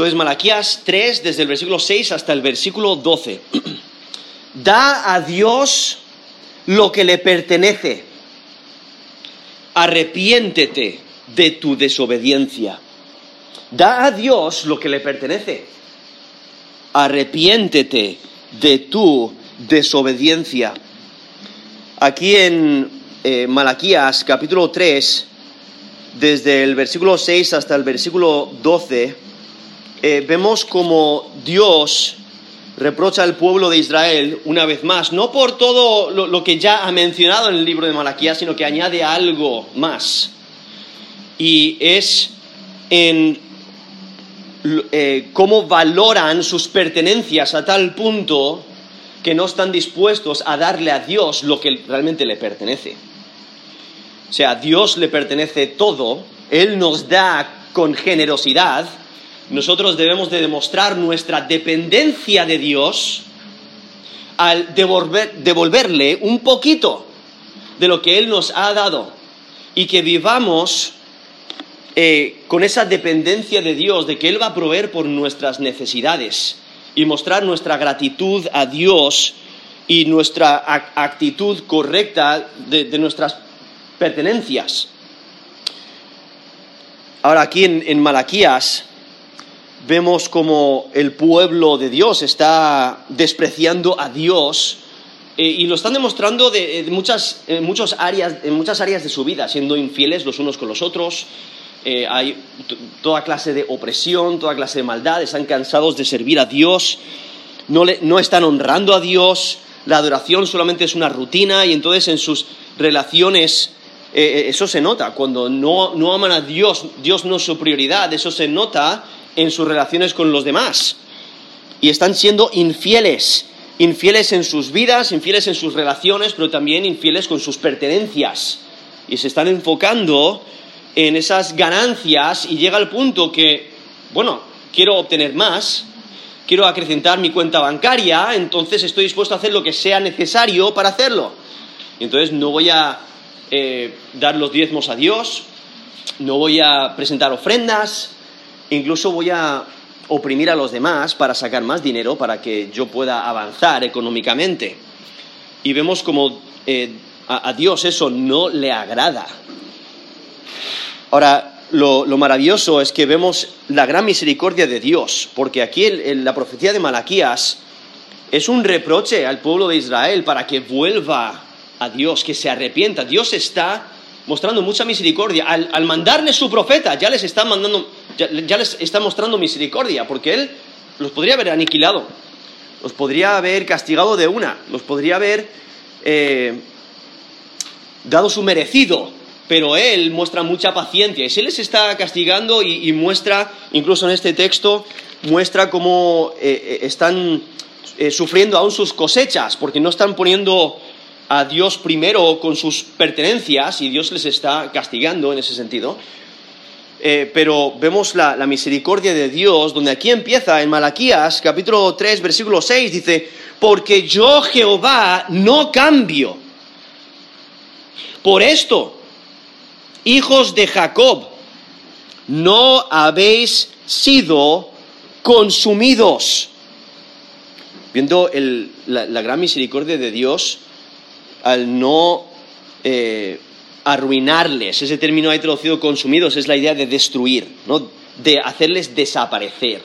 Entonces, Malaquías 3, desde el versículo 6 hasta el versículo 12. da a Dios lo que le pertenece. Arrepiéntete de tu desobediencia. Da a Dios lo que le pertenece. Arrepiéntete de tu desobediencia. Aquí en eh, Malaquías capítulo 3, desde el versículo 6 hasta el versículo 12, eh, vemos como Dios reprocha al pueblo de Israel una vez más, no por todo lo, que ya ha mencionado en el libro de Malaquías, sino que añade algo más. Y es en eh, cómo valoran sus pertenencias a tal punto que no están dispuestos a darle a Dios lo que realmente le pertenece. O sea, a Dios le pertenece todo, Él nos da con generosidad, nosotros debemos de demostrar nuestra dependencia de Dios al devolverle un poquito de lo que Él nos ha dado y que vivamos eh, con esa dependencia de Dios, de que Él va a proveer por nuestras necesidades y mostrar nuestra gratitud a Dios y nuestra actitud correcta de, nuestras pertenencias. Ahora aquí en Malaquías vemos como el pueblo de Dios está despreciando a Dios eh, y lo están demostrando de, muchas, en muchas áreas, en muchas áreas de su vida, siendo infieles los unos con los otros. Eh, hay toda clase de opresión, toda clase de maldad, están cansados de servir a Dios, no, no están honrando a Dios, la adoración solamente es una rutina y entonces en sus relaciones eh, eso se nota, cuando no, no aman a Dios, Dios no es su prioridad, eso se nota en sus relaciones con los demás. Y están siendo infieles, infieles en sus vidas, infieles en sus relaciones, pero también infieles con sus pertenencias. Y se están enfocando en esas ganancias y llega al punto que, bueno, quiero obtener más, quiero acrecentar mi cuenta bancaria, entonces estoy dispuesto a hacer lo que sea necesario para hacerlo. entonces no voy a eh, dar los diezmos a Dios, no voy a presentar ofrendas, incluso voy a oprimir a los demás para sacar más dinero para que yo pueda avanzar económicamente. Y vemos como eh, a, Dios eso no le agrada. Ahora, lo, maravilloso es que vemos la gran misericordia de Dios, porque aquí la profecía de Malaquías es un reproche al pueblo de Israel para que vuelva a Dios, que se arrepienta. Dios está mostrando mucha misericordia. Al, mandarle su profeta, ya les está mandando, ya, les está mostrando misericordia, porque él los podría haber aniquilado, los podría haber castigado de una, los podría haber eh, dado su merecido, pero él muestra mucha paciencia. Y si les está castigando y, muestra, incluso en este texto, muestra cómo eh, eh, están sufriendo aún sus cosechas, porque no están poniendo a Dios primero con sus pertenencias y Dios les está castigando en ese sentido. Eh, pero vemos la, misericordia de Dios, donde aquí empieza en Malaquías capítulo 3, versículo 6, dice, porque yo Jehová no cambio. Por esto, hijos de Jacob, no habéis sido consumidos. Viendo la gran misericordia de Dios, al no eh, arruinarles. Ese término ahí traducido consumidos es la idea de destruir, ¿no? de hacerles desaparecer,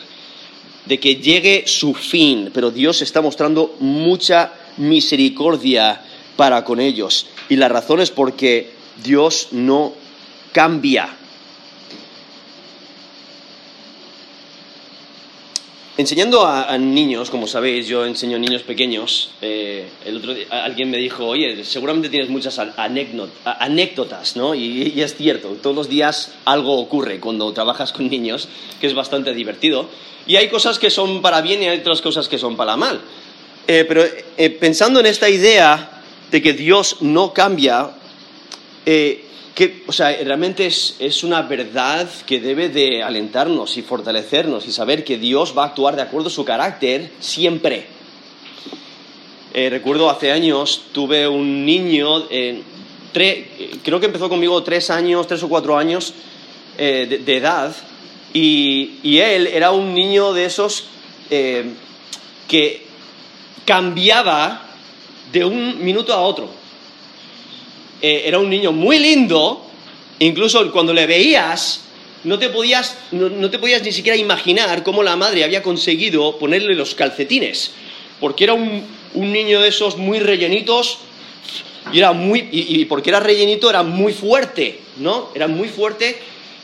de que llegue su fin. Pero Dios está mostrando mucha misericordia para con ellos. Y la razón es porque Dios no cambia. Enseñando a, niños, como sabéis, yo enseño a niños pequeños. Eh, el otro día, alguien me dijo, oye, seguramente tienes muchas anécdotas, ¿no? Y, es cierto, todos los días algo ocurre cuando trabajas con niños, que es bastante divertido. Y hay cosas que son para bien y hay otras cosas que son para mal. Eh, pero eh, pensando en esta idea de que Dios no cambia, que, o sea, realmente es, una verdad que debe de alentarnos y fortalecernos y saber que Dios va a actuar de acuerdo a su carácter siempre. Eh, recuerdo hace años tuve un niño, creo que empezó conmigo tres años, tres o cuatro años eh, de, edad, Y, él era un niño de esos eh, que cambiaba de un minuto a otro. Eh, era un niño muy lindo, incluso cuando le veías, no te, podías, no te podías ni siquiera imaginar cómo la madre había conseguido ponerle los calcetines, porque era un, un niño de esos muy rellenitos, y era muy, y, porque era rellenito era muy fuerte, ¿no? Era muy fuerte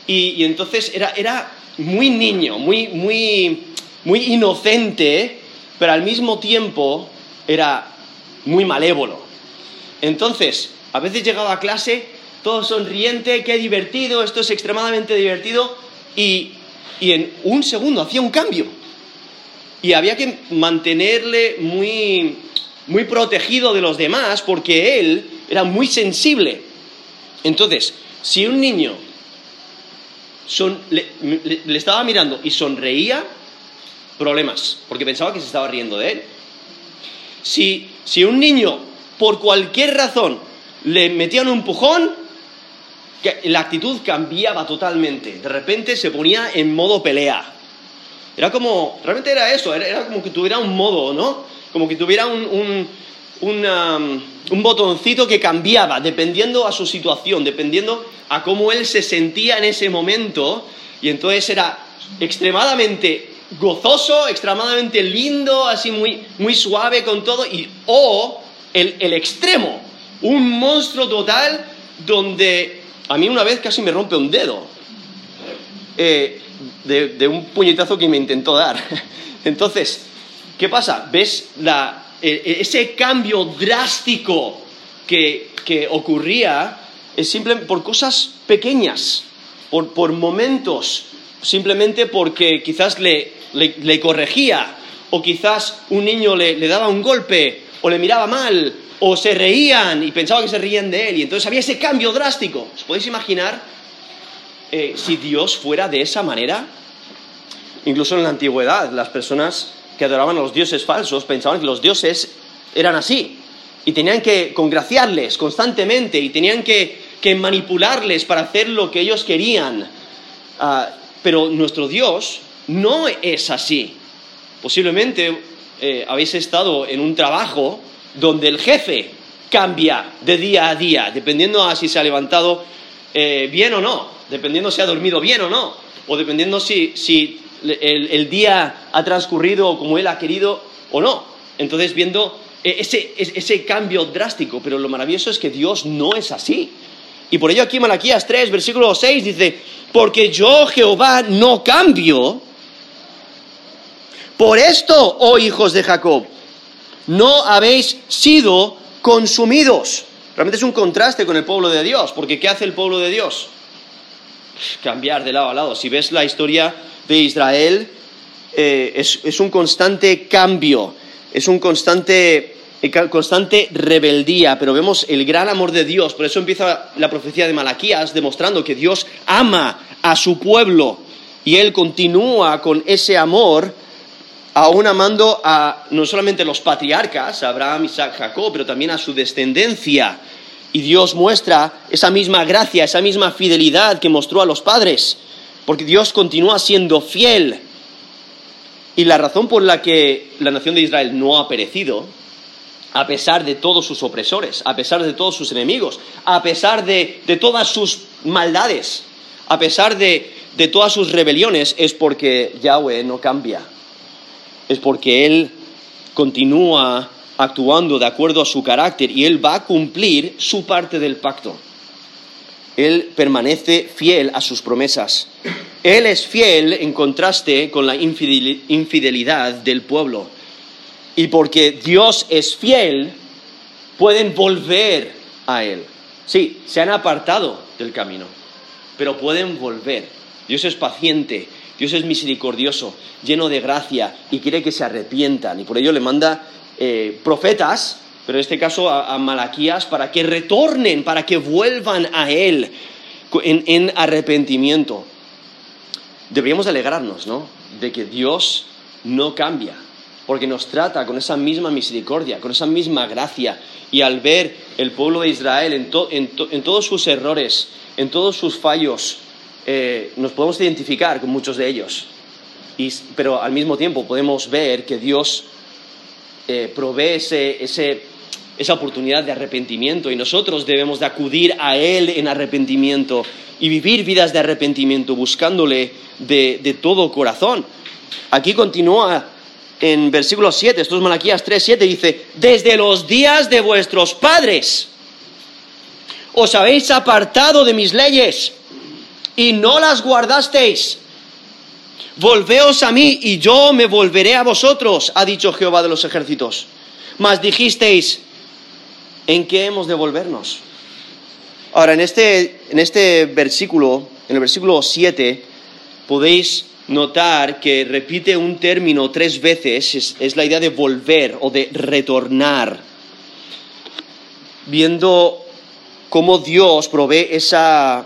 y, entonces era, era, muy niño, muy, muy, muy inocente, pero al mismo tiempo era muy malévolo. Entonces, a veces llegaba a clase todo sonriente, qué divertido, esto es extremadamente divertido, y, y en un segundo hacía un cambio. Y había que mantenerle muy, muy protegido de los demás porque él era muy sensible. Entonces, si un niño le, estaba mirando y sonreía, problemas, porque pensaba que se estaba riendo de él. Si, si un niño, por cualquier razón, le metía un empujón, la actitud cambiaba totalmente. De repente se ponía en modo pelea. Era como, realmente era eso, era como que tuviera un modo, ¿no? como que tuviera un, un, botoncito que cambiaba dependiendo a su situación, dependiendo a cómo él se sentía en ese momento, y entonces era extremadamente gozoso, extremadamente lindo, así muy, muy suave con todo, y o el, el extremo, un monstruo total donde a mí una vez casi me rompe un dedo. Eh, de, un puñetazo que me intentó dar. Entonces, ¿Qué pasa? ¿Ves e, e, ese cambio drástico que, ocurría es simplemente por cosas pequeñas, por, momentos, simplemente porque quizás le, corregía, o quizás un niño le, daba un golpe, o le miraba mal, o se reían y pensaba que se reían de él, y entonces había ese cambio drástico. ¿Os podéis imaginar eh, si Dios fuera de esa manera? Incluso en la antigüedad, las personas que adoraban a los dioses falsos pensaban que los dioses eran así y tenían que congraciarles constantemente y tenían que, manipularles para hacer lo que ellos querían. Ah, pero nuestro Dios no es así. Posiblemente eh, habéis estado en un trabajo donde el jefe cambia de día a día, dependiendo a si se ha levantado eh, bien o no, dependiendo si ha dormido bien o no, o dependiendo si, si el, día ha transcurrido como él ha querido o no. Entonces, viendo e, ese, ese cambio drástico, pero lo maravilloso es que Dios no es así. Y por ello aquí Malaquías 3, versículo 6 dice, porque yo Jehová no cambio. Por esto, oh hijos de Jacob, no habéis sido consumidos. Realmente es un contraste con el pueblo de Dios, porque ¿qué hace el pueblo de Dios? Cambiar de lado a lado. Si ves la historia de Israel eh, es, un constante cambio, es un constante, eh, constante rebeldía, pero vemos el gran amor de Dios. Por eso empieza la profecía de Malaquías demostrando que Dios ama a su pueblo y Él continúa con ese amor aún amando a no solamente los patriarcas, Abraham, Isaac, Jacob, pero también a su descendencia. Y Dios muestra esa misma gracia, esa misma fidelidad que mostró a los padres porque Dios continúa siendo fiel. Y la razón por la que la nación de Israel no ha perecido, a pesar de todos sus opresores, a pesar de todos sus enemigos, a pesar de, todas sus maldades, a pesar de, de todas sus rebeliones, es porque Yahweh no cambia. Es porque Él continúa actuando de acuerdo a su carácter y Él va a cumplir su parte del pacto. Él permanece fiel a sus promesas. Él es fiel en contraste con la infidelidad del pueblo. Y porque Dios es fiel, pueden volver a Él. Sí, se han apartado del camino, pero pueden volver. Dios es paciente, Dios es misericordioso, lleno de gracia y quiere que se arrepientan. Y por ello le manda eh, profetas pero en este caso a, Malaquías, para que retornen, para que vuelvan a Él en, arrepentimiento. Deberíamos alegrarnos, ¿no? De que Dios no cambia, porque nos trata con esa misma misericordia, con esa misma gracia. Y al ver el pueblo de Israel en, todos sus errores, en todos sus fallos, eh, nos podemos identificar con muchos de ellos, pero al mismo tiempo podemos ver que Dios eh, provee esa oportunidad de arrepentimiento y nosotros debemos de acudir a Él en arrepentimiento y vivir vidas de arrepentimiento buscándole de, de todo corazón. Aquí continúa en versículo 7, esto es Malaquías 3, 7, dice, desde los días de vuestros padres os habéis apartado de mis leyes y no las guardasteis. Volveos a mí y yo me volveré a vosotros, ha dicho Jehová de los ejércitos. Mas dijisteis, ¿en qué hemos de volvernos? Ahora, en este, en este versículo, en el versículo 7, podéis notar que repite un término tres veces, es, es la idea de volver o de retornar, viendo cómo Dios provee esa,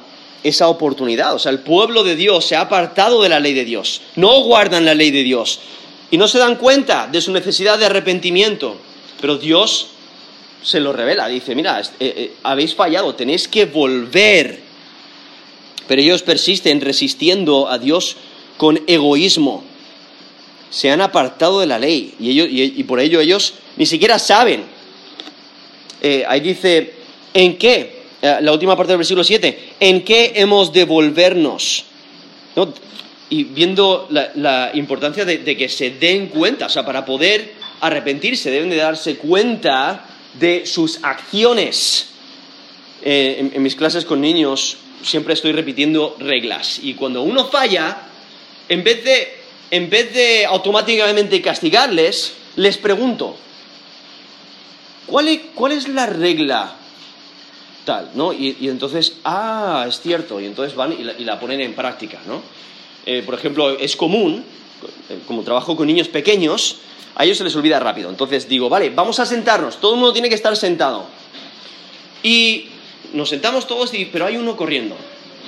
esa oportunidad. O sea, el pueblo de Dios se ha apartado de la ley de Dios, no guardan la ley de Dios y no se dan cuenta de su necesidad de arrepentimiento. Pero Dios se lo revela, dice, mira, eh, eh, habéis fallado, tenéis que volver. Pero ellos persisten resistiendo a Dios con egoísmo. Se han apartado de la ley y, ellos, y, por ello ellos ni siquiera saben. Eh, ahí dice, ¿en qué? Eh, la última parte del versículo 7, ¿en qué hemos de volvernos? Y viendo la, importancia de, que se den cuenta, o sea, para poder arrepentirse deben de darse cuenta de sus acciones. Eh, en, mis clases con niños siempre estoy repitiendo reglas y cuando uno falla, en vez de, en vez de automáticamente castigarles, les pregunto, ¿cuál cuál es la regla Y, entonces, ah, es cierto, y entonces van y la, ponen en práctica, ¿no? Eh, por ejemplo, es común, eh, como trabajo con niños pequeños, a ellos se les olvida rápido. Entonces digo, vale, vamos a sentarnos, todo el mundo tiene que estar sentado. Y nos sentamos todos, pero hay uno corriendo,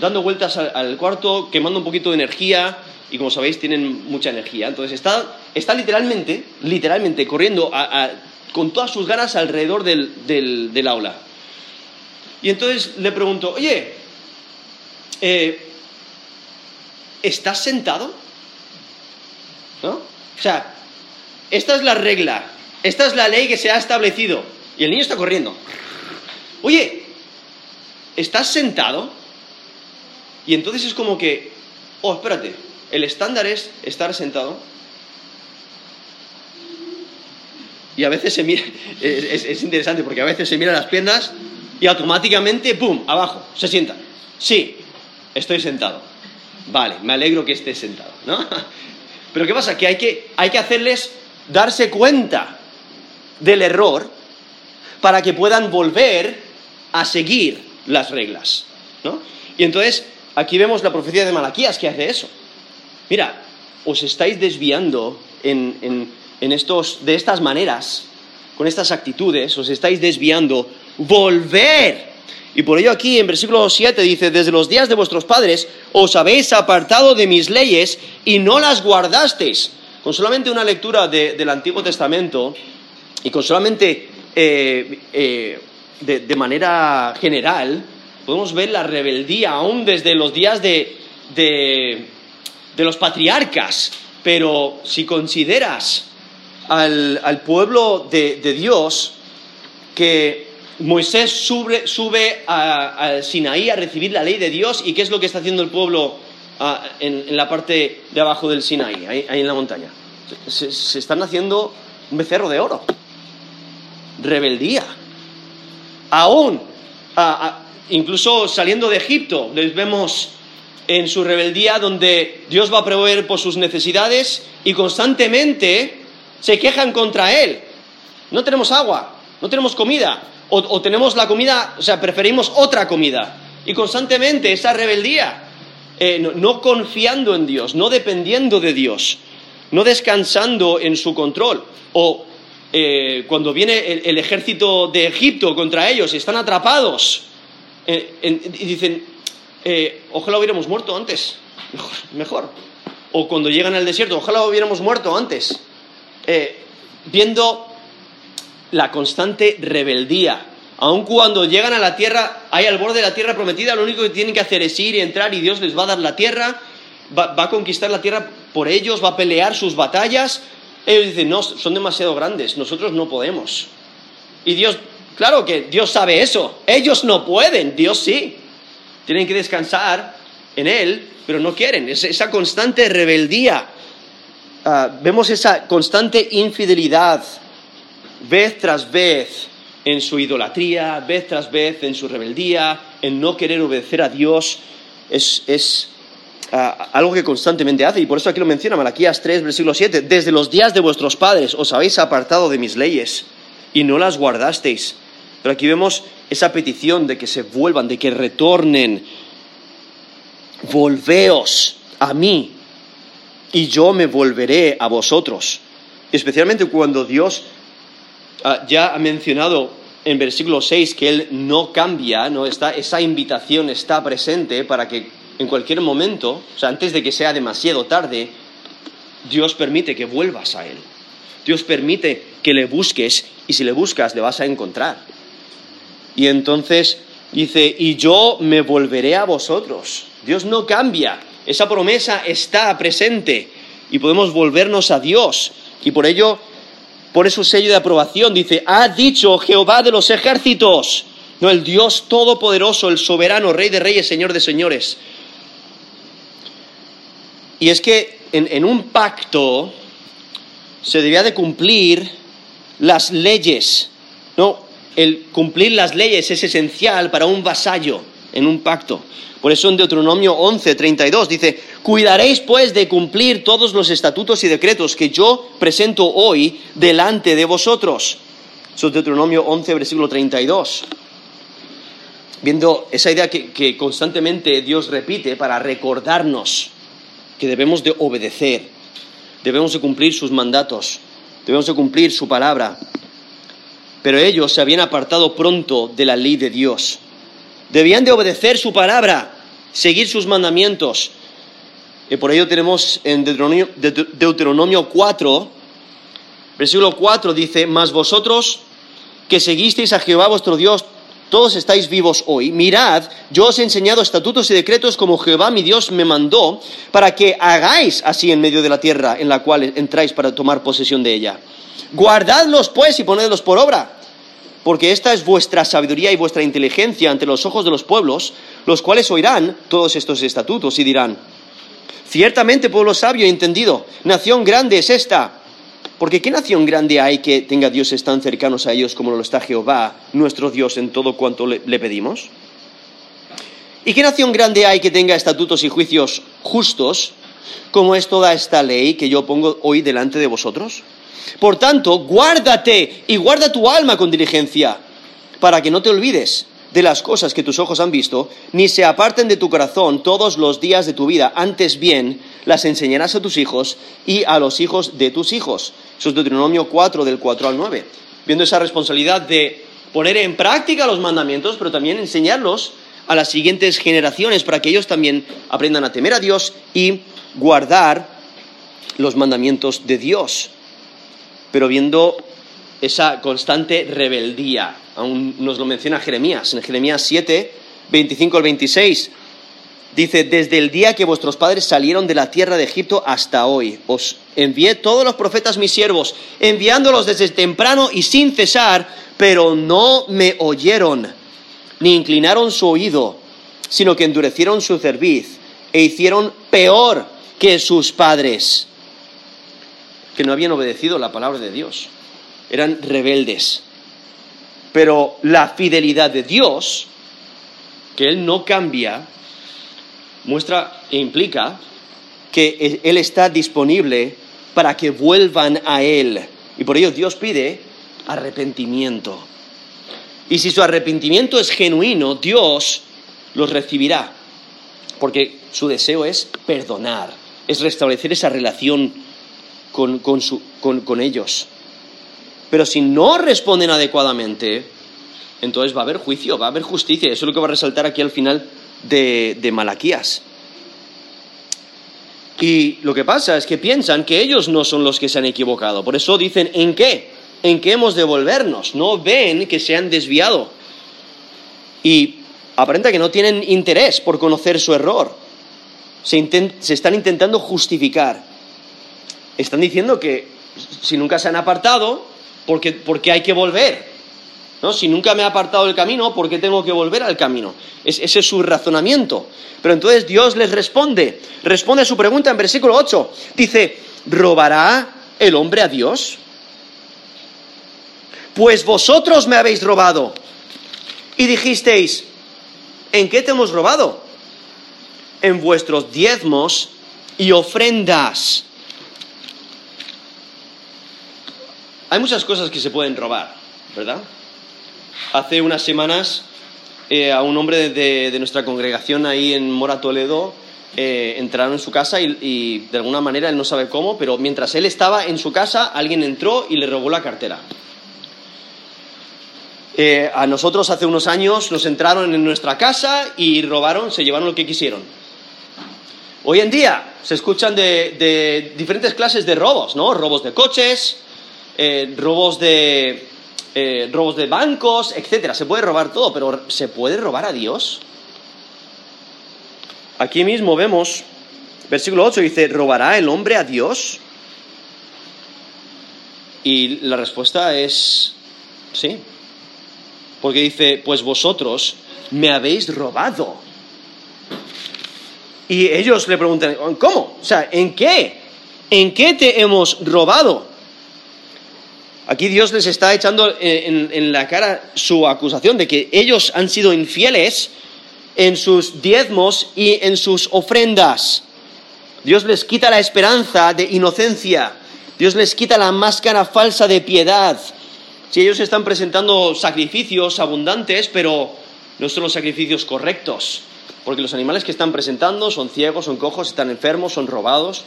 dando vueltas al, cuarto, quemando un poquito de energía, y como sabéis, tienen mucha energía. Entonces está, está literalmente, literalmente corriendo con todas sus ganas alrededor del aula. Y entonces le pregunto, oye, eh, ¿estás sentado? ¿No? O sea, esta es la regla, esta es la ley que se ha establecido. Y el niño está corriendo. Oye, ¿estás sentado? Y entonces es como que, oh, espérate, el estándar es estar sentado. Y a veces se mira, es, es interesante porque a veces se mira las piernas y automáticamente, ¡pum!, abajo, se sienta. Sí, estoy sentado. Vale, me alegro que esté sentado, ¿no? Pero ¿qué pasa? Que hay que, hay que hacerles darse cuenta del error para que puedan volver a seguir las reglas, ¿no? Y entonces, aquí vemos la profecía de Malaquías que hace eso. Mira, os estáis desviando en, en estos, de estas maneras, con estas actitudes, os estáis desviando volver. Y por ello aquí en versículo 7 dice, desde los días de vuestros padres os habéis apartado de mis leyes y no las guardasteis. Con solamente una lectura del Antiguo Testamento y con solamente eh, eh, de, manera general, podemos ver la rebeldía aún desde los días de, de, los patriarcas. Pero si consideras al, al pueblo de Dios que Moisés sube, al Sinaí a recibir la ley de Dios y ¿qué es lo que está haciendo el pueblo ah, en, la parte de abajo del Sinaí, ahí, en la montaña? Se, están haciendo un becerro de oro. Rebeldía. Aún, incluso saliendo de Egipto, les vemos en su rebeldía donde Dios va a proveer por sus necesidades y constantemente se quejan contra Él. No tenemos agua, no tenemos comida, o, tenemos la comida, o sea, preferimos otra comida. Y constantemente esa rebeldía, eh, no, confiando en Dios, no dependiendo de Dios, no descansando en su control. O eh, cuando viene el, ejército de Egipto contra ellos, están atrapados eh, y dicen, ojalá hubiéramos muerto antes, mejor, mejor. O cuando llegan al desierto, ojalá hubiéramos muerto antes. viendo la constante rebeldía Aun cuando llegan a la tierra, hay al borde de la tierra prometida, lo único que tienen que hacer es ir y entrar y Dios les va a dar la tierra, va, a conquistar la tierra por ellos, va a pelear sus batallas. Ellos dicen, no, son demasiado grandes, nosotros no podemos. Y Dios, claro que Dios sabe eso, ellos no pueden, Dios sí. Tienen que descansar en Él, pero no quieren, es esa constante rebeldía. Ah, vemos esa constante infidelidad, vez tras vez, en su idolatría, vez tras vez en su rebeldía, en no querer obedecer a Dios, es, ah, algo que constantemente hace. Y por eso aquí lo menciona Malaquías 3, versículo 7. Desde los días de vuestros padres os habéis apartado de mis leyes y no las guardasteis. Pero aquí vemos esa petición de que se vuelvan, de que retornen. Volveos a mí y yo me volveré a vosotros. Especialmente cuando Dios ah, ya ha mencionado en versículo 6 que Él no cambia, ¿no? Está, esa invitación está presente para que en cualquier momento, o sea, antes de que sea demasiado tarde, Dios permite que vuelvas a Él. Dios permite que le busques y si le buscas le vas a encontrar. Y entonces dice, y yo me volveré a vosotros. Dios no cambia, esa promesa está presente y podemos volvernos a Dios. Y por ello pone su sello de aprobación, dice, ha dicho Jehová de los ejércitos, no el Dios todopoderoso, el soberano, rey de reyes, señor de señores. Y es que en, un pacto se debía de cumplir las leyes, ¿no? El cumplir las leyes es esencial para un vasallo en un pacto. Por eso en Deuteronomio 11, 32 dice, cuidaréis pues de cumplir todos los estatutos y decretos que yo presento hoy delante de vosotros. Eso es Deuteronomio 11, versículo 32. Viendo esa idea que, que constantemente Dios repite para recordarnos que debemos de obedecer, debemos de cumplir sus mandatos, debemos de cumplir su palabra. Pero ellos se habían apartado pronto de la ley de Dios Debían de obedecer su palabra, seguir sus mandamientos. Y por ello tenemos en Deuteronomio, Deuteronomio 4, versículo 4 dice, mas vosotros que seguisteis a Jehová vuestro Dios, todos estáis vivos hoy. Mirad, yo os he enseñado estatutos y decretos como Jehová mi Dios me mandó, para que hagáis así en medio de la tierra en la cual entráis para tomar posesión de ella. Guardadlos pues y ponedlos por obra porque esta es vuestra sabiduría y vuestra inteligencia ante los ojos de los pueblos, los cuales oirán todos estos estatutos y dirán, ciertamente pueblo sabio y entendido, nación grande es esta. Porque ¿qué nación grande hay que tenga dioses tan cercanos a ellos como lo está Jehová, nuestro Dios, en todo cuanto le, le pedimos? ¿Y qué nación grande hay que tenga estatutos y juicios justos, como es toda esta ley que yo pongo hoy delante de vosotros? Por tanto, guárdate y guarda tu alma con diligencia, para que no te olvides de las cosas que tus ojos han visto, ni se aparten de tu corazón todos los días de tu vida. Antes bien, las enseñarás a tus hijos y a los hijos de tus hijos. Eso es Deuteronomio 4, del 4 al 9. Viendo esa responsabilidad de poner en práctica los mandamientos, pero también enseñarlos a las siguientes generaciones para que ellos también aprendan a temer a Dios y guardar los mandamientos de Dios pero viendo esa constante rebeldía. Aún nos lo menciona Jeremías, en Jeremías 7, 25 al 26. Dice, desde el día que vuestros padres salieron de la tierra de Egipto hasta hoy, os envié todos los profetas mis siervos, enviándolos desde temprano y sin cesar, pero no me oyeron, ni inclinaron su oído, sino que endurecieron su cerviz e hicieron peor que sus padres que no habían obedecido la palabra de Dios. Eran rebeldes. Pero la fidelidad de Dios, que Él no cambia, muestra e implica que Él está disponible para que vuelvan a Él. Y por ello Dios pide arrepentimiento. Y si su arrepentimiento es genuino, Dios los recibirá. Porque su deseo es perdonar, es restablecer esa relación con, ellos. Pero si no responden adecuadamente, entonces va a haber juicio, va a haber justicia. Eso es lo que va a resaltar aquí al final de, Malaquías. Y lo que pasa es que piensan que ellos no son los que se han equivocado. Por eso dicen, ¿en qué? ¿En qué hemos de volvernos? No ven que se han desviado. y aparenta que no tienen interés por conocer su error. Se están intentando justificar. Están diciendo que si nunca se han apartado, ¿por qué, hay que volver? ¿No? Si nunca me he apartado del camino, ¿por qué tengo que volver al camino? ese es su razonamiento. Pero entonces Dios les responde. Responde a su pregunta en versículo 8. Dice, ¿robará el hombre a Dios? Pues vosotros me habéis robado. Y dijisteis, ¿en qué te hemos robado? En vuestros diezmos y ofrendas. Hay muchas cosas que se pueden robar, ¿verdad? Hace unas semanas eh, a un hombre de, nuestra congregación ahí en Mora Toledo eh, entraron en su casa y, de alguna manera él no sabe cómo, pero mientras él estaba en su casa alguien entró y le robó la cartera. Eh, a nosotros hace unos años nos entraron en nuestra casa y robaron, se llevaron lo que quisieron. Hoy en día se escuchan de, diferentes clases de robos, ¿no? Robos de coches, robos de eh, robos de bancos, etcétera. Se puede robar todo, pero ¿se puede robar a Dios? Aquí mismo vemos, versículo 8 dice, ¿robará el hombre a Dios? Y la respuesta es sí. Porque dice, pues vosotros me habéis robado. Y ellos le preguntan, ¿cómo? O sea, ¿en qué? ¿En qué te hemos robado? Aquí Dios les está echando en, la cara su acusación de que ellos han sido infieles en sus diezmos y en sus ofrendas. Dios les quita la esperanza de inocencia. Dios les quita la máscara falsa de piedad. Si ellos están presentando sacrificios abundantes, pero no son los sacrificios correctos, porque los animales que están presentando son ciegos, son cojos, están enfermos, son robados,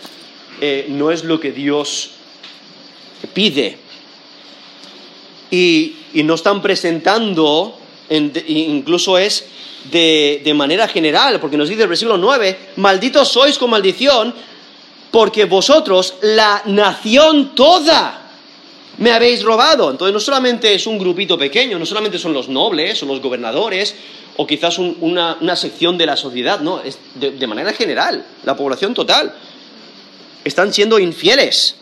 eh, no es lo que Dios pide. Y, no están presentando, incluso es de, manera general, porque nos dice el versículo 9, malditos sois con maldición, porque vosotros, la nación toda, me habéis robado. Entonces no solamente es un grupito pequeño, no solamente son los nobles o los gobernadores o quizás una, sección de la sociedad, no, es de, manera general, la población total. Están siendo infieles.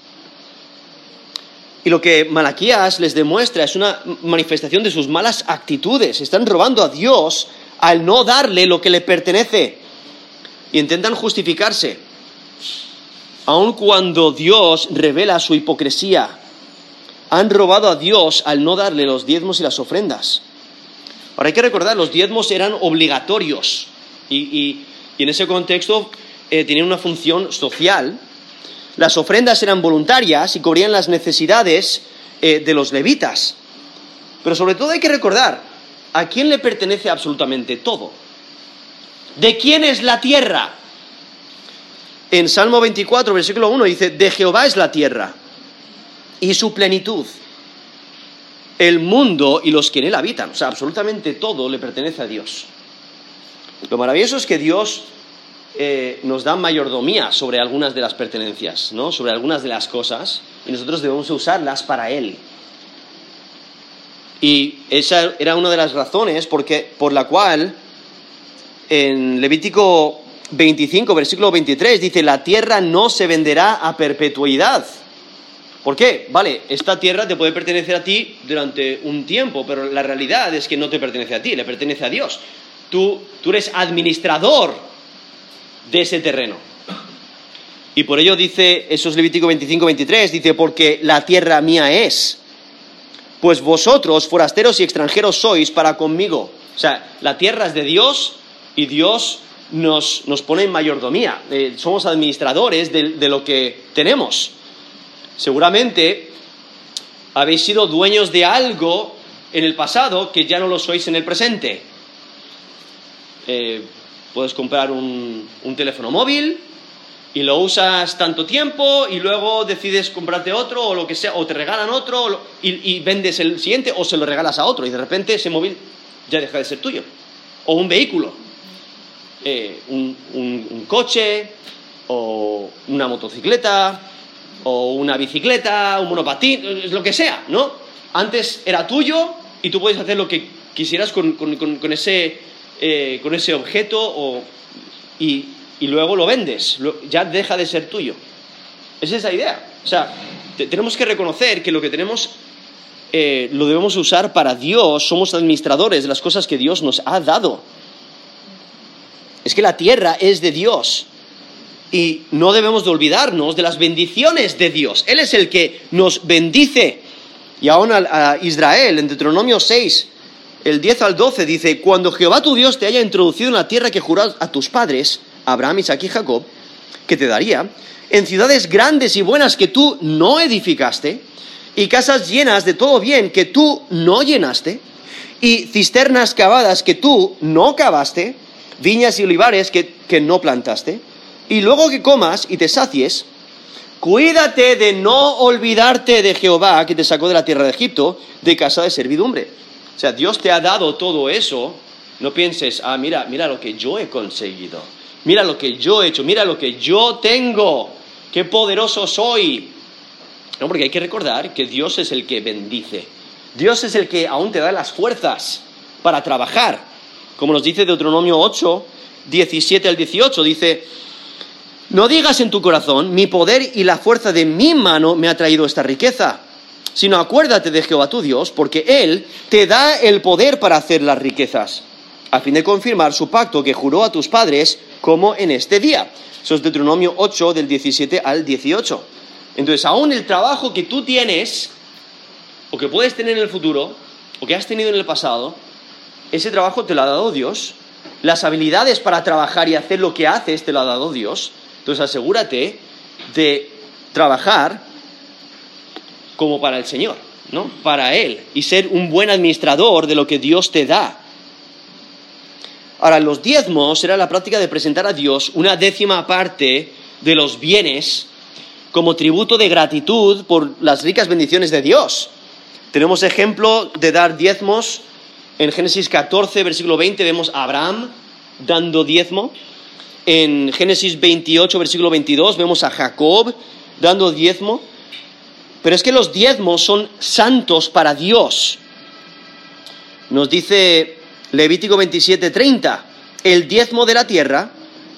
Y lo que Malaquías les demuestra es una manifestación de sus malas actitudes. Están robando a Dios al no darle lo que le pertenece. Y intentan justificarse. Aun cuando Dios revela su hipocresía han robado a Dios al no darle los diezmos y las ofrendas. Ahora hay que recordar, los diezmos eran obligatorios y, en ese contexto eh, tenían una función social. Las ofrendas eran voluntarias y cubrían las necesidades eh, de los levitas. Pero sobre todo hay que recordar, ¿a quién le pertenece absolutamente todo? ¿De quién es la tierra? En Salmo 24, versículo 1 dice, de Jehová es la tierra y su plenitud, el mundo y los que en él habitan. O sea, absolutamente todo le pertenece a Dios. Lo maravilloso es que Dios eh, nos da mayordomía sobre algunas de las pertenencias, ¿no? sobre algunas de las cosas, y nosotros debemos usarlas para Él. Y esa era una de las razones porque, por la cual en Levítico 25, versículo 23, dice, la tierra no se venderá a perpetuidad ¿Por qué? Vale, esta tierra te puede pertenecer a ti durante un tiempo, pero la realidad es que no te pertenece a ti, le pertenece a Dios. Tú, tú eres administrador de ese terreno. Y por ello dice, eso es Levítico 25, 23, dice, porque la tierra mía es, pues vosotros, forasteros y extranjeros, sois para conmigo. O sea, la tierra es de Dios y Dios nos, pone en mayordomía. Eh, somos administradores de lo que tenemos. Seguramente habéis sido dueños de algo en el pasado que ya no lo sois en el presente. Eh, puedes comprar un, teléfono móvil y lo usas tanto tiempo y luego decides comprarte otro o lo que sea, o te regalan otro y, vendes el siguiente o se lo regalas a otro y de repente ese móvil ya deja de ser tuyo. O un vehículo, eh, un coche o una motocicleta o una bicicleta, un monopatín, lo que sea, ¿no? Antes era tuyo y tú puedes hacer lo que quisieras con, ese, eh, con ese objeto y, luego lo vendes, ya deja de ser tuyo. Es esa idea. O sea, tenemos que reconocer que lo que tenemos eh, lo debemos usar para Dios, somos administradores de las cosas que Dios nos ha dado. Es que la tierra es de Dios y no debemos de olvidarnos de las bendiciones de Dios. Él es el que nos bendice. Y aún a, Israel, en Deuteronomio 6, el 10 al 12 dice, cuando Jehová tu Dios te haya introducido en la tierra que juró a tus padres, Abraham, Isaac y Jacob, que te daría, en ciudades grandes y buenas que tú no edificaste, y casas llenas de todo bien que tú no llenaste, y cisternas cavadas que tú no cavaste, viñas y olivares que, que no plantaste, y luego que comas y te sacies, cuídate de no olvidarte de Jehová que te sacó de la tierra de Egipto, de casa de servidumbre. O sea, Dios te ha dado todo eso, no pienses, ah, mira, mira lo que yo he conseguido, mira lo que yo he hecho, mira lo que yo tengo, qué poderoso soy. No, porque hay que recordar que Dios es el que bendice. Dios es el que aún te da las fuerzas para trabajar. Como nos dice Deuteronomio 8, 17 al 18, dice, no digas en tu corazón, mi poder y la fuerza de mi mano me ha traído esta riqueza, sino acuérdate de Jehová tu Dios, porque Él te da el poder para hacer las riquezas, a fin de confirmar su pacto que juró a tus padres como en este día. Eso es Deuteronomio 8 del 17 al 18. Entonces, aún el trabajo que tú tienes, o que puedes tener en el futuro, o que has tenido en el pasado, ese trabajo te lo ha dado Dios. Las habilidades para trabajar y hacer lo que haces te lo ha dado Dios. Entonces asegúrate de trabajar como para el Señor, ¿no? Para Él y ser un buen administrador de lo que Dios te da. Ahora, los diezmos era la práctica de presentar a Dios una décima parte de los bienes como tributo de gratitud por las ricas bendiciones de Dios. Tenemos ejemplo de dar diezmos en Génesis 14, versículo 20, vemos a Abraham dando diezmo. En Génesis 28, versículo 22, vemos a Jacob dando diezmo. Pero es que los diezmos son santos para Dios. Nos dice Levítico 27, 30, el diezmo de la tierra,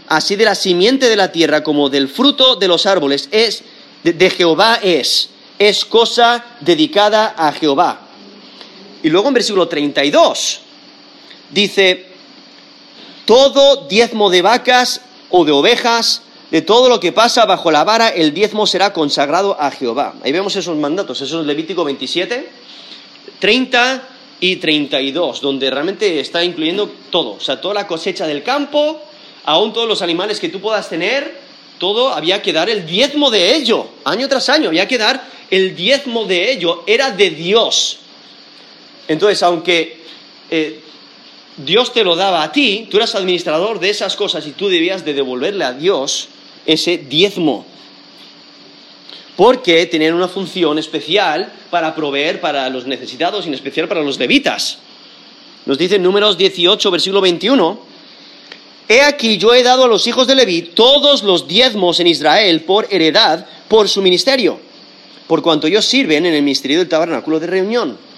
así de la simiente de la tierra como del fruto de los árboles, es de Jehová es, es cosa dedicada a Jehová. Y luego en versículo 32 dice, todo diezmo de vacas o de ovejas, de todo lo que pasa bajo la vara, el diezmo será consagrado a Jehová. Ahí vemos esos mandatos, eso es Levítico 27, 30 y 32, donde realmente está incluyendo todo, o sea, toda la cosecha del campo, aún todos los animales que tú puedas tener, todo había que dar el diezmo de ello, año tras año, había que dar el diezmo de ello, era de Dios. Entonces, aunque eh, Dios te lo daba a ti, tú eras administrador de esas cosas y tú debías de devolverle a Dios ese diezmo. Porque tenían una función especial para proveer para los necesitados y en especial para los levitas. Nos dice Números 18, versículo 21, He aquí yo he dado a los hijos de Leví todos los diezmos en Israel por heredad, por su ministerio, por cuanto ellos sirven en el ministerio del tabernáculo de reunión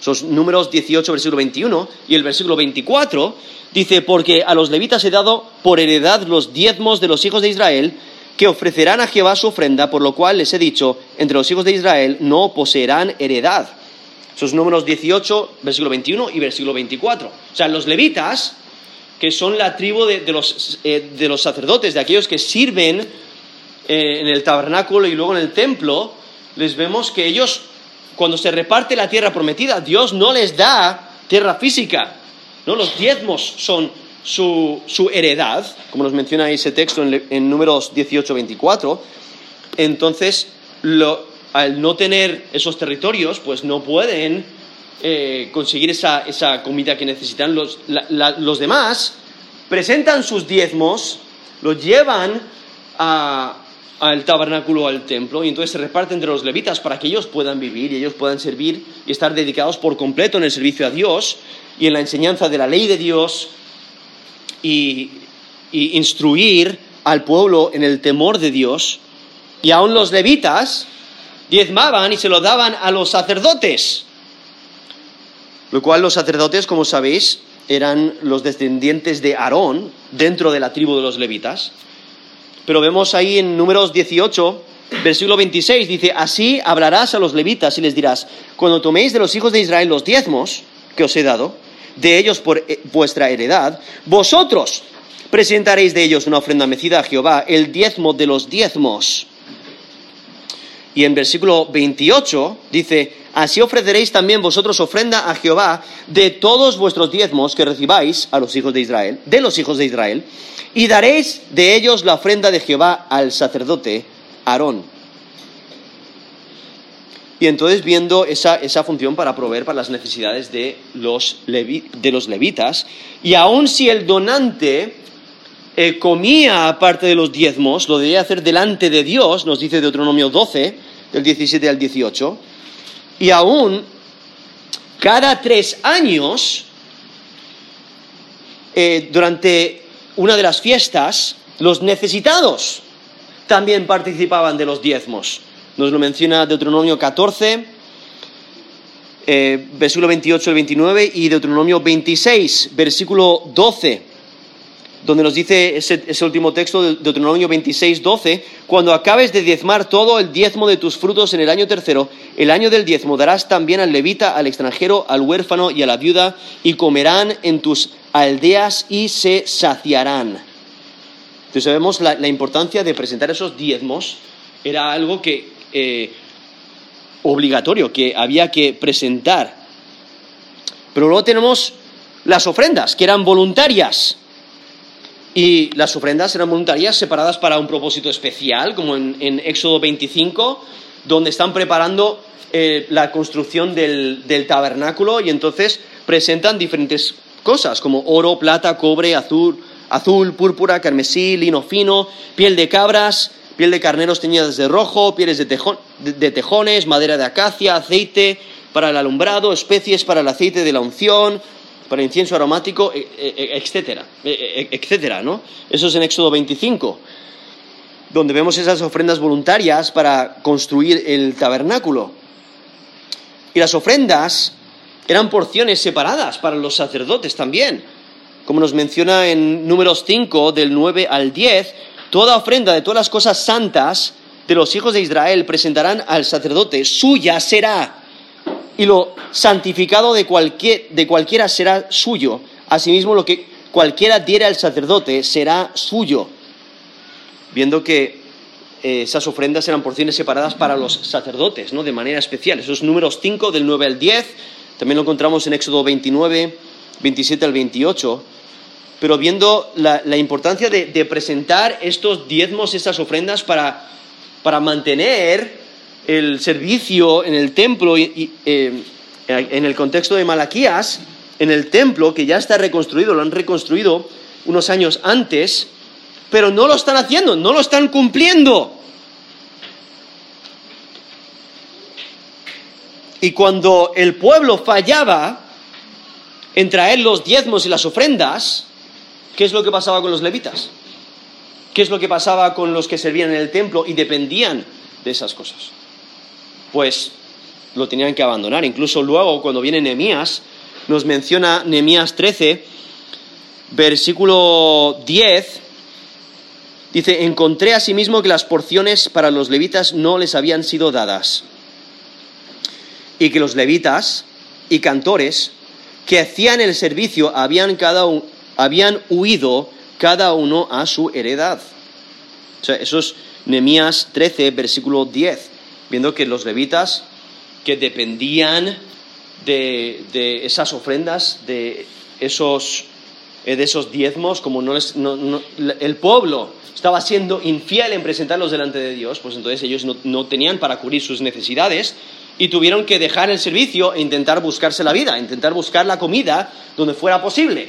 son números 18, versículo 21, y el versículo 24 dice, porque a los levitas he dado por heredad los diezmos de los hijos de Israel, que ofrecerán a Jehová su ofrenda, por lo cual les he dicho, entre los hijos de Israel no poseerán heredad. Esos números 18, versículo 21 y versículo 24. O sea, los levitas, que son la tribu de, los, eh, de los, sacerdotes, de aquellos que sirven eh, en el tabernáculo y luego en el templo, les vemos que ellos cuando se reparte la tierra prometida, Dios no les da tierra física, ¿no? Los diezmos son su, heredad, como nos menciona ese texto en, números 18-24. Entonces, al no tener esos territorios, pues no pueden eh, conseguir esa, comida que necesitan. Los, los demás presentan sus diezmos, los llevan a, al tabernáculo, al templo, y entonces se reparte entre los levitas para que ellos puedan vivir y ellos puedan servir y estar dedicados por completo en el servicio a Dios y en la enseñanza de la ley de Dios y, instruir al pueblo en el temor de Dios. Y aún los levitas diezmaban y se lo daban a los sacerdotes. lo cual los sacerdotes, como sabéis, eran los descendientes de Aarón dentro de la tribu de los levitas. Pero vemos ahí en números 18, versículo 26, dice, así hablarás a los levitas y les dirás, cuando toméis de los hijos de Israel los diezmos que os he dado, de ellos por eh, vuestra heredad, vosotros presentaréis de ellos una ofrenda mecida a Jehová, el diezmo de los diezmos. Y en versículo 28 dice, así ofreceréis también vosotros ofrenda a Jehová de todos vuestros diezmos que recibáis a los hijos de Israel, de los hijos de Israel, y daréis de ellos la ofrenda de Jehová al sacerdote Aarón. Y entonces viendo esa, esa, función para proveer para las necesidades de los, de los levitas, y aun si el donante eh, comía aparte de los diezmos, lo debía hacer delante de Dios, nos dice Deuteronomio 12, del 17 al 18, y aún cada tres años, eh, durante una de las fiestas, los necesitados también participaban de los diezmos. Nos lo menciona Deuteronomio 14, eh, versículo 28 al 29, y Deuteronomio 26, versículo 12 donde nos dice ese, último texto de Deuteronomio 26, 12, cuando acabes de diezmar todo el diezmo de tus frutos en el año tercero, el año del diezmo darás también al levita, al extranjero, al huérfano y a la viuda, y comerán en tus aldeas y se saciarán. Entonces sabemos la, importancia de presentar esos diezmos, era algo que eh, obligatorio, que había que presentar. Pero luego tenemos las ofrendas, que eran voluntarias. Y las ofrendas eran voluntarias separadas para un propósito especial, como en, Éxodo 25, donde están preparando eh, la construcción del, tabernáculo y entonces presentan diferentes cosas, como oro, plata, cobre, azul, azul, púrpura, carmesí, lino fino, piel de cabras, piel de carneros teñidas de rojo, pieles de, tejones, madera de acacia, aceite para el alumbrado, especies para el aceite de la unción, para incienso aromático, e, e, e, etcétera, etcétera, ¿no? Eso es en Éxodo 25, donde vemos esas ofrendas voluntarias para construir el tabernáculo. Y las ofrendas eran porciones separadas para los sacerdotes también. Como nos menciona en números 5, del 9 al 10, toda ofrenda de todas las cosas santas de los hijos de Israel presentarán al sacerdote, suya será y lo santificado de, cualquiera será suyo. Asimismo, lo que cualquiera diera al sacerdote será suyo. Viendo que eh, esas ofrendas eran porciones separadas para los sacerdotes, ¿no? De manera especial. Esos números 5 del 9 al 10, también lo encontramos en Éxodo 29, 27 al 28. Pero viendo la, importancia de, presentar estos diezmos, estas ofrendas para, mantener el servicio en el templo, y, eh, en el contexto de Malaquías, en el templo que ya está reconstruido, lo han reconstruido unos años antes, pero no lo están haciendo, no lo están cumpliendo. Y cuando el pueblo fallaba en traer los diezmos y las ofrendas, ¿qué es lo que pasaba con los levitas? ¿Qué es lo que pasaba con los que servían en el templo y dependían de esas cosas? pues lo tenían que abandonar. Incluso luego, cuando viene Nehemías, nos menciona Nehemías 13, versículo 10, dice, encontré asimismo que las porciones para los levitas no les habían sido dadas, y que los levitas y cantores que hacían el servicio habían, cada habían huido cada uno a su heredad. O sea, eso es Nehemías 13, versículo 10 viendo que los levitas que dependían de, esas ofrendas, de esos, eh, de esos diezmos, como no, el pueblo estaba siendo infiel en presentarlos delante de Dios, pues entonces ellos no, tenían para cubrir sus necesidades y tuvieron que dejar el servicio e intentar buscarse la vida, intentar buscar la comida donde fuera posible.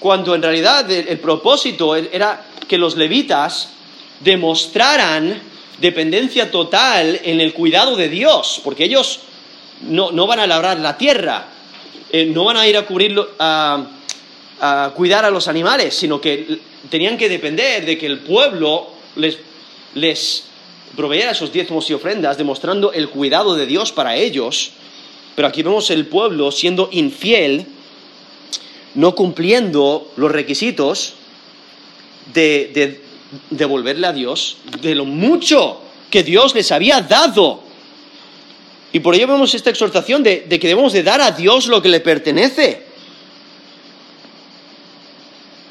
Cuando en realidad el propósito era que los levitas demostraran dependencia total en el cuidado de Dios, porque ellos no, van a labrar la tierra, eh, no van a ir a cubrirlo, a, cuidar a los animales, sino que tenían que depender de que el pueblo les, les proveyera esos diezmos y ofrendas, demostrando el cuidado de Dios para ellos. Pero aquí vemos el pueblo siendo infiel, no cumpliendo los requisitos de, devolverle a Dios de lo mucho que Dios les había dado. Y por ello vemos esta exhortación de, de que debemos de dar a Dios lo que le pertenece.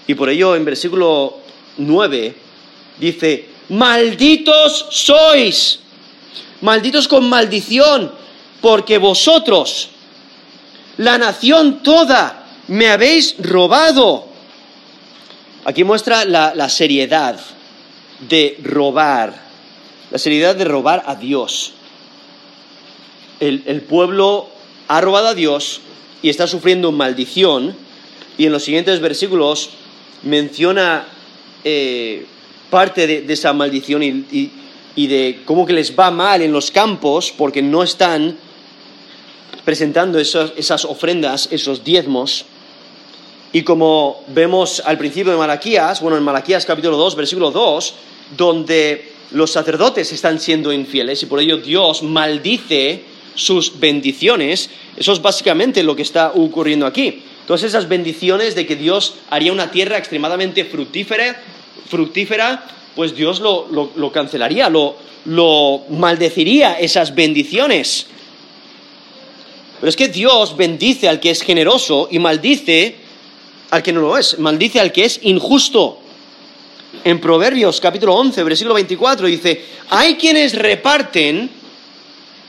Y por ello en versículo 9 dice, malditos sois, malditos con maldición, porque vosotros, la nación toda, me habéis robado. Aquí muestra la, seriedad de robar, la seriedad de robar a Dios. El, pueblo ha robado a Dios y está sufriendo maldición, y en los siguientes versículos menciona eh, parte de, esa maldición y, de cómo que les va mal en los campos porque no están presentando esas, ofrendas, esos diezmos. Y como vemos al principio de Malaquías, bueno, en Malaquías capítulo 2, versículo 2, donde los sacerdotes están siendo infieles y por ello Dios maldice sus bendiciones, eso es básicamente lo que está ocurriendo aquí. Todas esas bendiciones de que Dios haría una tierra extremadamente fructífera, fructífera pues Dios lo, cancelaría, lo, lo maldeciría esas bendiciones. Pero es que Dios bendice al que es generoso y maldice al que no lo es, maldice al que es injusto. En Proverbios capítulo 11, versículo 24 dice, hay quienes reparten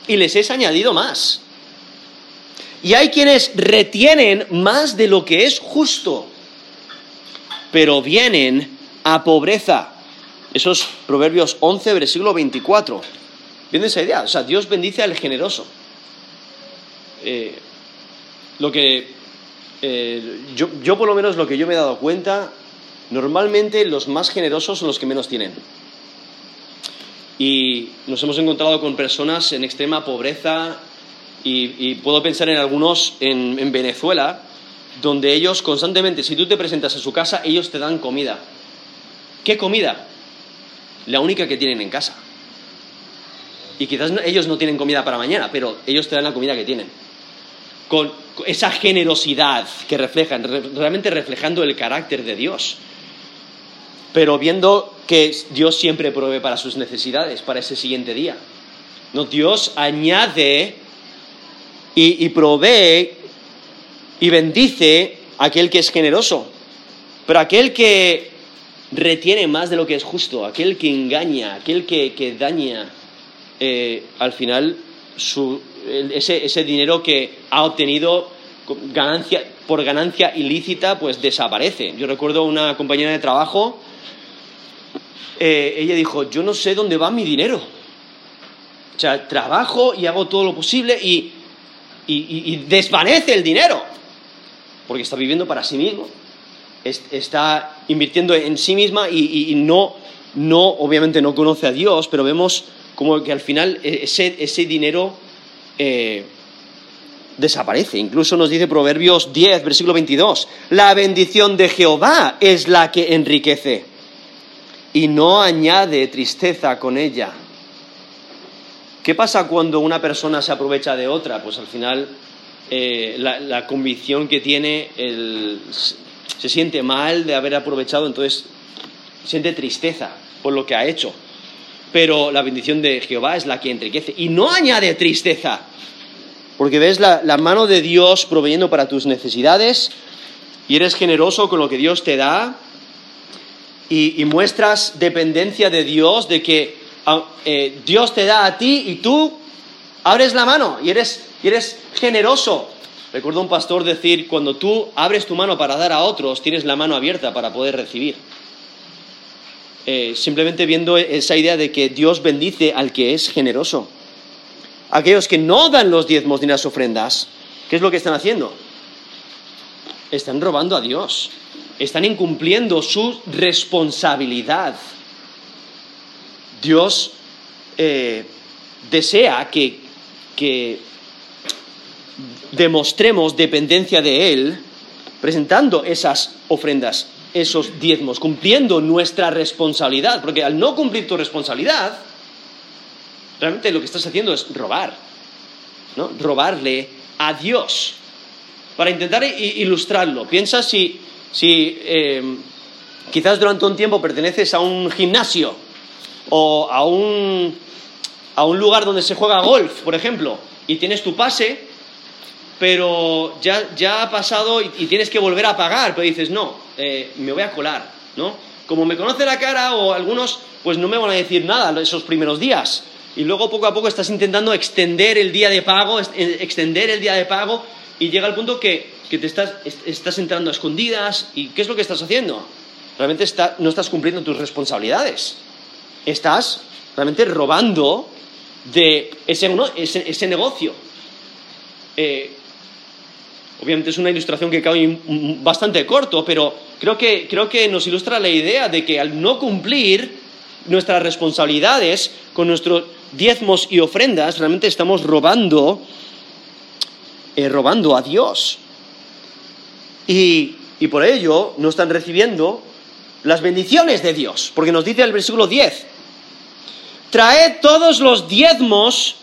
y les es añadido más. Y hay quienes retienen más de lo que es justo, pero vienen a pobreza. Esos Proverbios 11, versículo 24. ¿Viene esa idea? O sea, Dios bendice al generoso. Eh, lo que eh, yo, yo, por lo menos lo que yo me he dado cuenta, normalmente los más generosos son los que menos tienen. Y nos hemos encontrado con personas en extrema pobreza, y, puedo pensar en algunos en, Venezuela, donde ellos constantemente, si tú te presentas a su casa, ellos te dan comida. ¿Qué comida? La única que tienen en casa. Y quizás ellos no tienen comida para mañana, pero ellos te dan la comida que tienen. Con esa generosidad que reflejan, realmente reflejando el carácter de Dios. Pero viendo que Dios siempre provee para sus necesidades, para ese siguiente día. No, Dios añade y, provee y bendice a aquel que es generoso. Pero aquel que retiene más de lo que es justo, aquel que engaña, aquel que, daña, eh, al final ese, dinero que ha obtenido ganancia, por ganancia ilícita, pues desaparece. Yo recuerdo una compañera de trabajo, eh, ella dijo, yo no sé dónde va mi dinero. O sea, trabajo y hago todo lo posible y y, desvanece el dinero, porque está viviendo para sí mismo, está invirtiendo en sí misma y, no, no, obviamente no conoce a Dios, pero vemos como que al final e, ese, ese dinero eh, desaparece. Incluso nos dice Proverbios 10, versículo 22, la bendición de Jehová es la que enriquece y no añade tristeza con ella. ¿Qué pasa cuando una persona se aprovecha de otra? Pues al final eh, la, convicción que tiene se siente mal de haber aprovechado, entonces siente tristeza por lo que ha hecho. Pero la bendición de Jehová es la que enriquece y no añade tristeza, porque ves la, mano de Dios proveyendo para tus necesidades y eres generoso con lo que Dios te da y muestras dependencia de Dios, de que eh, Dios te da a ti y tú abres la mano y eres, generoso. Recuerdo un pastor decir, cuando tú abres tu mano para dar a otros, tienes la mano abierta para poder recibir. Eh, simplemente viendo esa idea de que Dios bendice al que es generoso. Aquellos que no dan los diezmos ni las ofrendas, ¿qué es lo que están haciendo? Están robando a Dios. Están incumpliendo su responsabilidad. Dios eh, desea que, que demostremos dependencia de Él presentando esas ofrendas, esos diezmos, cumpliendo nuestra responsabilidad, porque al no cumplir tu responsabilidad, realmente lo que estás haciendo es robar, ¿no? Robarle a Dios. Para intentar ilustrarlo, piensa si, si eh, quizás durante un tiempo perteneces a un gimnasio o a un, a un lugar donde se juega golf, por ejemplo, y tienes tu pase, pero ya, ya ha pasado y, tienes que volver a pagar, pero dices, no, eh, me voy a colar, ¿no? Como me conoce la cara o algunos, pues no me van a decir nada esos primeros días. Y luego poco a poco estás intentando extender el día de pago, eh, extender el día de pago y llega el punto que, te estás, entrando a escondidas y ¿qué es lo que estás haciendo? Realmente no estás cumpliendo tus responsabilidades. Estás realmente robando de ese, negocio. Eh, obviamente es una ilustración que cae bastante corto, pero creo que, creo que nos ilustra la idea de que al no cumplir nuestras responsabilidades con nuestros diezmos y ofrendas, realmente estamos robando eh, robando a Dios. Y, y por ello no están recibiendo las bendiciones de Dios, porque nos dice el versículo 10, traed todos los diezmos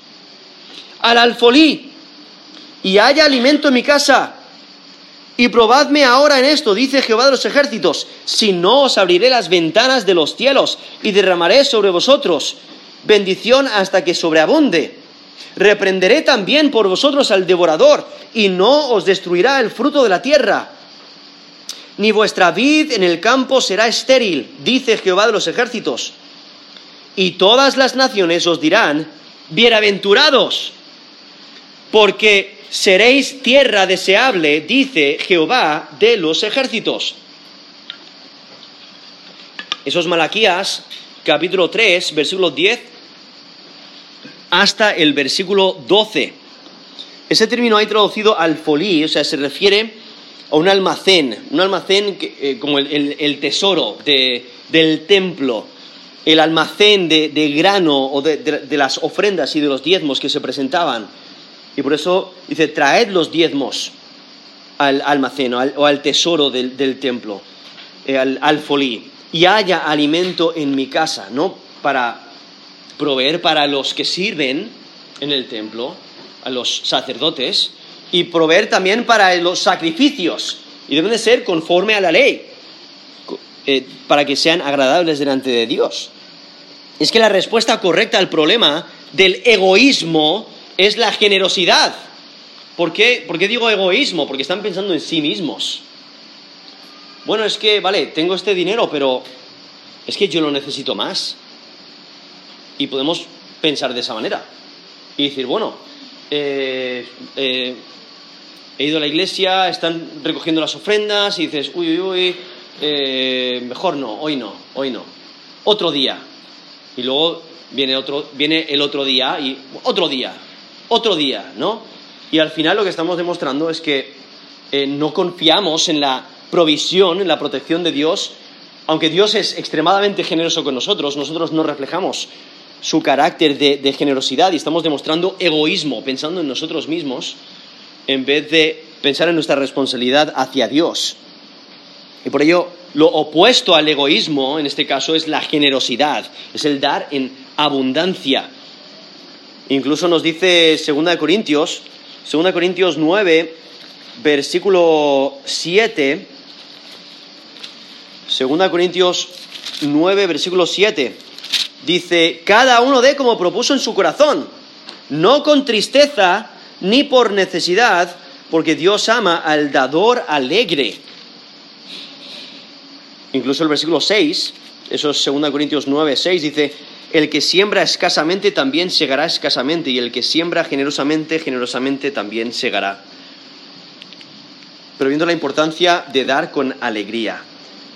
al alfolí y haya alimento en mi casa. Y probadme ahora en esto, dice Jehová de los ejércitos, si no os abriré las ventanas de los cielos y derramaré sobre vosotros bendición hasta que sobreabunde. Reprenderé también por vosotros al devorador, y no os destruirá el fruto de la tierra. Ni vuestra vid en el campo será estéril, dice Jehová de los ejércitos. Y todas las naciones os dirán, bienaventurados, porque seréis tierra deseable, dice Jehová de los ejércitos. Esos Malaquías, capítulo 3, versículo 10 hasta el versículo 12. Ese término hay traducido al folí, o sea, se refiere a un almacén, un almacén eh, como el, tesoro del templo, el almacén de, grano o de, las ofrendas y de los diezmos que se presentaban. Y por eso dice, traed los diezmos al almacén o al, tesoro del, templo, eh, al, al folí, y haya alimento en mi casa, ¿no? Para proveer para los que sirven en el templo, a los sacerdotes, y proveer también para los sacrificios, y deben de ser conforme a la ley, eh, para que sean agradables delante de Dios. Es que la respuesta correcta al problema del egoísmo es la generosidad. ¿Por qué, ¿Por qué digo egoísmo? Porque están pensando en sí mismos. Bueno, es que, vale, tengo este dinero, pero es que yo lo necesito más. Y podemos pensar de esa manera. Y decir, bueno, eh, eh, he ido a la iglesia, están recogiendo las ofrendas y dices, uy, uy, uy, eh, mejor no, hoy no, hoy no. Otro día. Y luego viene, otro, viene el otro día y otro día, otro día, ¿no? Y al final lo que estamos demostrando es que no confiamos en la provisión, en la protección de Dios, aunque Dios es extremadamente generoso con nosotros, nosotros no reflejamos su carácter de, generosidad y estamos demostrando egoísmo, pensando en nosotros mismos, en vez de pensar en nuestra responsabilidad hacia Dios. Y por ello, lo opuesto al egoísmo, en este caso, es la generosidad, es el dar en abundancia. Incluso nos dice 2 Corintios, 2 Corintios 9, versículo 7, 2 Corintios 9, versículo 7 dice, cada uno dé como propuso en su corazón, no con tristeza ni por necesidad, porque Dios ama al dador alegre. Incluso el versículo 6, eso es 2 Corintios 9, 6, dice, el que siembra escasamente también segará escasamente, y el que siembra generosamente, generosamente también segará. Pero viendo la importancia de dar con alegría,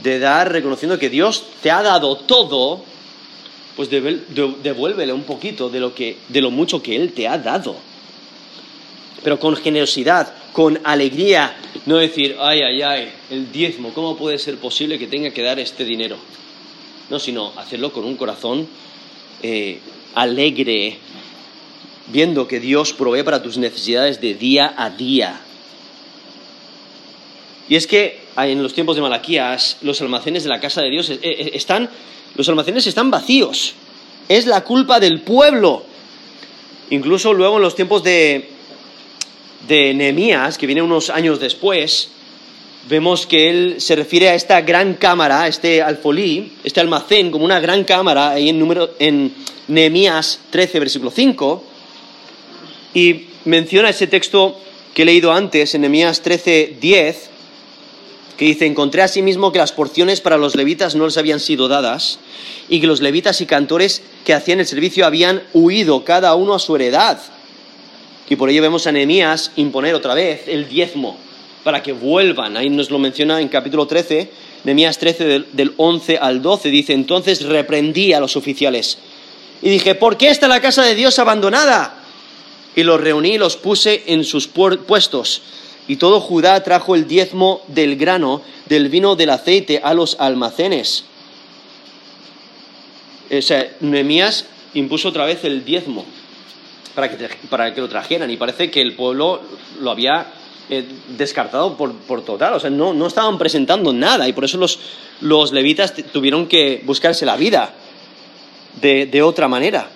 de dar reconociendo que Dios te ha dado todo pues devuélvele un poquito de lo, que, de lo mucho que Él te ha dado. Pero con generosidad, con alegría, no decir, ay, ay, ay, el diezmo, ¿cómo puede ser posible que tenga que dar este dinero? No, sino hacerlo con un corazón eh, alegre, viendo que Dios provee para tus necesidades de día a día. Y es que en los tiempos de Malaquías, los almacenes de la casa de Dios eh, eh, están los almacenes están vacíos. Es la culpa del pueblo. Incluso luego en los tiempos de, de Nehemías, que viene unos años después, vemos que él se refiere a esta gran cámara, este alfolí, este almacén, como una gran cámara, ahí en, número, en Nehemías 13, versículo 5, y menciona ese texto que he leído antes, en Nehemías 13, 10, que dice, encontré asimismo que las porciones para los levitas no les habían sido dadas, y que los levitas y cantores que hacían el servicio habían huido cada uno a su heredad. Y por ello vemos a Nehemías imponer otra vez el diezmo para que vuelvan. Ahí nos lo menciona en capítulo 13, Nehemías 13 del, del 11 al 12. Dice, entonces reprendí a los oficiales y dije, ¿por qué está la casa de Dios abandonada? Y los reuní y los puse en sus puestos. Y todo Judá trajo el diezmo del grano, del vino, del aceite a los almacenes. O sea, Nehemías impuso otra vez el diezmo para que, para que lo trajeran. Y parece que el pueblo lo había eh, descartado por, total, o sea, no, no, estaban presentando nada y por eso los, los levitas tuvieron que buscarse la vida de, de, otra manera.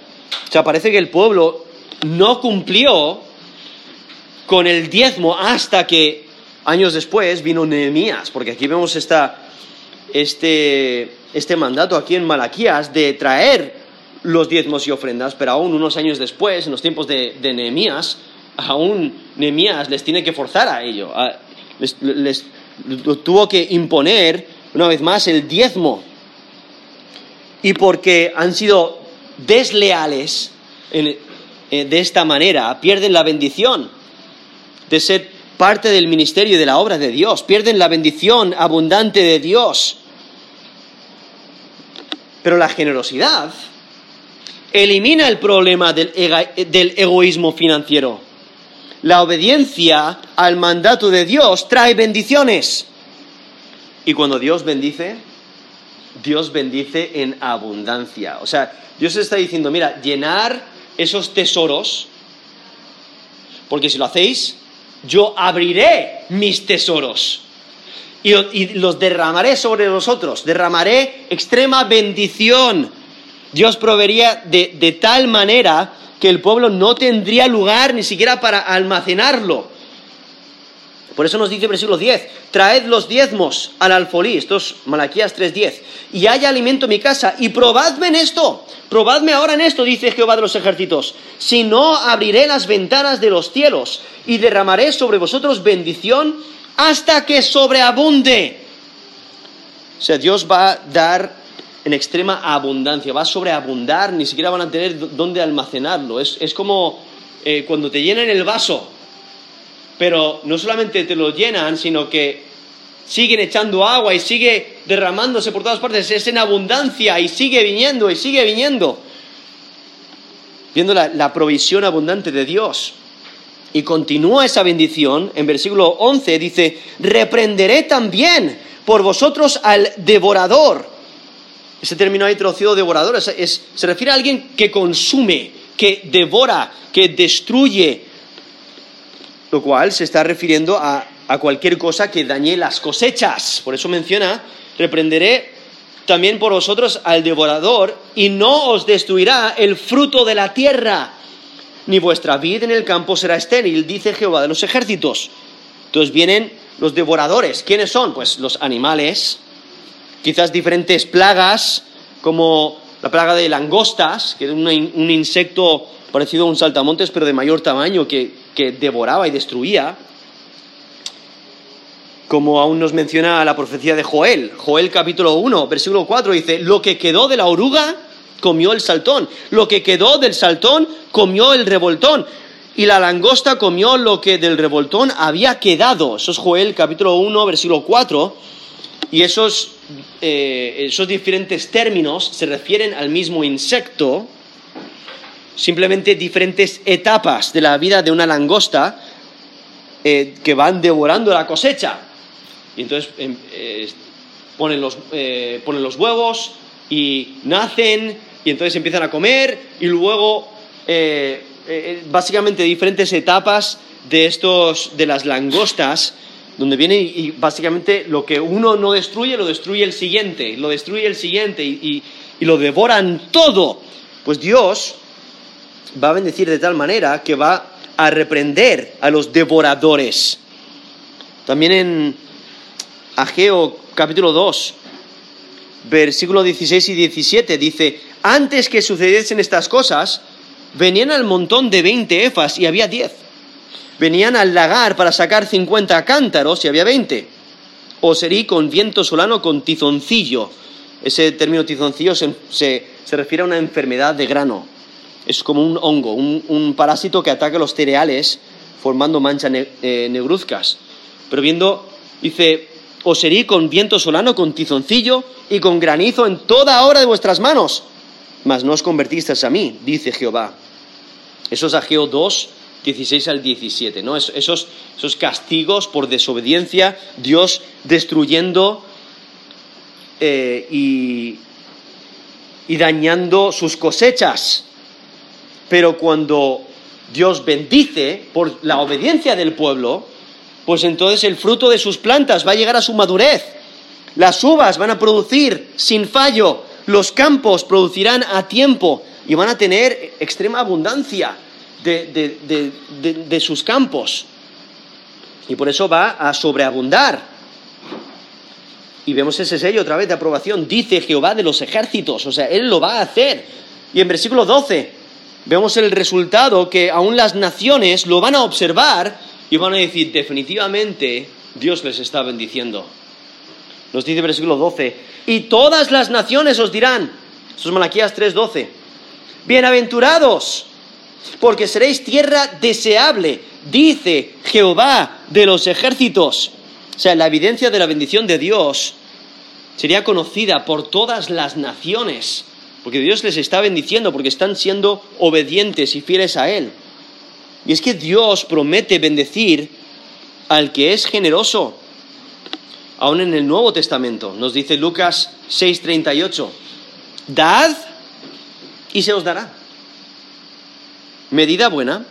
O sea, parece que el pueblo no cumplió con el diezmo hasta que años después vino Nehemías, porque aquí vemos esta, este, este mandato aquí en Malaquías de traer los diezmos y ofrendas, pero aún unos años después, en los tiempos de Nehemías, aún Nehemías les tiene que forzar a ello. les, tuvo que imponer, una vez más, el diezmo. Y porque han sido desleales eh, de esta manera, pierden la bendición de ser parte del ministerio y de la obra de Dios, pierden la bendición abundante de Dios. Pero la generosidad elimina el problema del egoísmo financiero la obediencia al mandato de Dios trae bendiciones. Y cuando Dios bendice, Dios bendice en abundancia. O sea, Dios está diciendo, mira, llenar esos tesoros, porque si lo hacéis, yo abriré mis tesoros y, los derramaré sobre vosotros, derramaré extrema bendición. Dios proveería de, de tal manera que el pueblo no tendría lugar ni siquiera para almacenarlo. Por eso nos dice el versículo 10, traed los diezmos al alfolí, esto es Malaquías 3.10, y haya alimento en mi casa, y probadme en esto, probadme ahora en esto, dice Jehová de los ejércitos, si no abriré las ventanas de los cielos y derramaré sobre vosotros bendición hasta que sobreabunde. O sea, Dios va a dar en extrema abundancia, va a sobreabundar, ni siquiera van a tener dónde almacenarlo. Es, como eh, cuando te llenan el vaso, pero no solamente te lo llenan, sino que siguen echando agua y sigue derramándose por todas partes, es en abundancia y sigue viniendo y sigue viniendo. Viendo la, la provisión abundante de Dios. Y continúa esa bendición, en versículo 11 dice, reprenderé también por vosotros al devorador ese término ahí traducido devorador se refiere a alguien que consume, que devora, que destruye, lo cual se está refiriendo a, a cualquier cosa que dañe las cosechas. Por eso menciona, reprenderé también por vosotros al devorador y no os destruirá el fruto de la tierra, ni vuestra vida en el campo será estéril, dice Jehová de los ejércitos. Entonces vienen los devoradores. ¿Quiénes son? Pues los animales, quizás diferentes plagas, como la plaga de langostas, que era un insecto parecido a un saltamontes, pero de mayor tamaño, que, que devoraba y destruía. Como aún nos menciona la profecía de Joel, Joel capítulo 1, versículo 4, dice, lo que quedó de la oruga comió el saltón, lo que quedó del saltón comió el revoltón, y la langosta comió lo que del revoltón había quedado. Eso es Joel capítulo 1, versículo 4, y esos eh, esos diferentes términos se refieren al mismo insecto, simplemente diferentes etapas de la vida de una langosta eh, que van devorando la cosecha. Y entonces em, eh, ponen, los, ponen los huevos y nacen y entonces empiezan a comer y luego básicamente diferentes etapas de estos de las langostas donde viene y, básicamente lo que uno no destruye, lo destruye el siguiente, lo destruye el siguiente y, lo devoran todo. Pues Dios va a bendecir de tal manera que va a reprender a los devoradores. También en Ageo capítulo 2, versículo 16 y 17 dice, antes que sucediesen estas cosas, venían al montón de 20 efas y había 10. Venían al lagar para sacar 50 cántaros y había 20. O serí con viento solano con tizoncillo. Ese término tizoncillo se, se refiere a una enfermedad de grano. Es como un hongo, un, parásito que ataca los cereales formando manchas eh, negruzcas. Pero viendo, dice, os herí con viento solano, con tizoncillo y con granizo en toda hora de vuestras manos. Mas no os convertisteis a mí, dice Jehová. Eso es Ageo 2, 16 al 17, ¿no? Esos, esos castigos por desobediencia, Dios destruyendo eh, y, y dañando sus cosechas. Pero cuando Dios bendice por la obediencia del pueblo, pues entonces el fruto de sus plantas va a llegar a su madurez. Las uvas van a producir sin fallo, los campos producirán a tiempo y van a tener extrema abundancia de, sus campos. Y por eso va a sobreabundar. Y vemos ese sello otra vez de aprobación. Dice Jehová de los ejércitos. O sea, Él lo va a hacer. Y en versículo 12 vemos el resultado que aún las naciones lo van a observar y van a decir, definitivamente Dios les está bendiciendo. Nos dice el versículo 12, y todas las naciones os dirán, esto es Malaquías 3:12, bienaventurados, porque seréis tierra deseable, dice Jehová de los ejércitos. O sea, la evidencia de la bendición de Dios sería conocida por todas las naciones, porque Dios les está bendiciendo, porque están siendo obedientes y fieles a Él. Y es que Dios promete bendecir al que es generoso. Aún en el Nuevo Testamento nos dice Lucas 6:38, dad y se os dará. Medida buena,